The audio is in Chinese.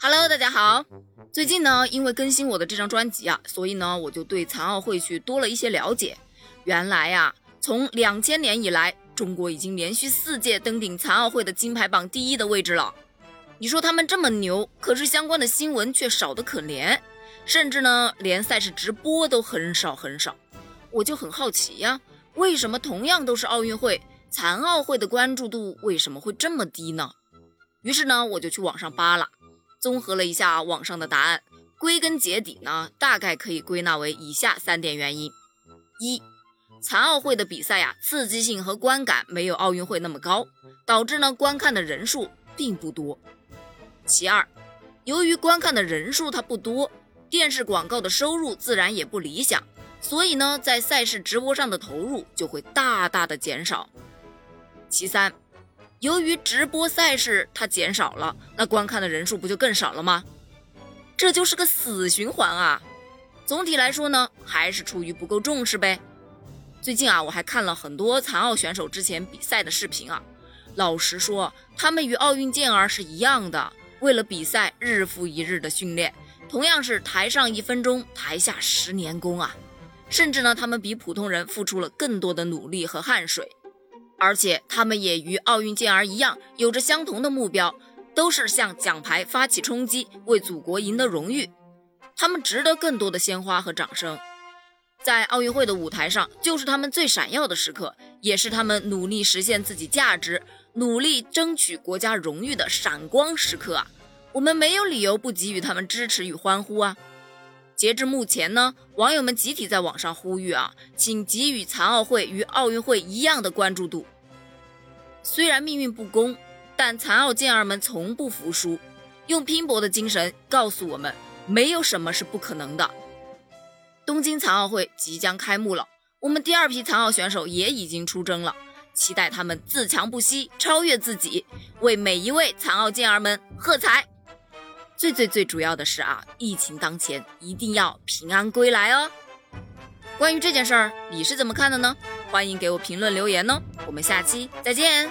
Hello，大家好。最近呢，因为更新我的这张专辑啊，所以呢，我就对残奥会去多了一些了解。原来呀，从两千年以来，中国已经连续四届登顶残奥会的金牌榜第一的位置了。你说他们这么牛，可是相关的新闻却少得可怜，甚至呢，连赛事直播都很少很少。我就很好奇呀，为什么同样都是奥运会，残奥会的关注度为什么会这么低呢？于是呢，我就去网上扒了，综合了一下网上的答案，归根结底呢，大概可以归纳为以下三点原因：一、残奥会的比赛呀，刺激性和观感没有奥运会那么高，导致呢观看的人数并不多。其二，由于观看的人数它不多，电视广告的收入自然也不理想，所以呢，在赛事直播上的投入就会大大的减少。其三，由于直播赛事它减少了，那观看的人数不就更少了吗？这就是个死循环啊！总体来说呢，还是出于不够重视呗。最近啊，我还看了很多残奥选手之前比赛的视频啊，老实说，他们与奥运健儿是一样的。为了比赛，日复一日的训练，同样是台上一分钟，台下十年功啊！甚至呢，他们比普通人付出了更多的努力和汗水，而且他们也与奥运健儿一样，有着相同的目标，都是向奖牌发起冲击，为祖国赢得荣誉。他们值得更多的鲜花和掌声。在奥运会的舞台上，就是他们最闪耀的时刻，也是他们努力实现自己价值。努力争取国家荣誉的闪光时刻啊！我们没有理由不给予他们支持与欢呼啊！截至目前呢，网友们集体在网上呼吁啊，请给予残奥会与奥运会一样的关注度。虽然命运不公，但残奥健儿们从不服输，用拼搏的精神告诉我们，没有什么是不可能的。东京残奥会即将开幕了，我们第二批残奥选手也已经出征了。期待他们自强不息，超越自己，为每一位残奥健儿们喝彩。最最最主要的是啊，疫情当前，一定要平安归来哦。关于这件事儿，你是怎么看的呢？欢迎给我评论留言哦。我们下期再见。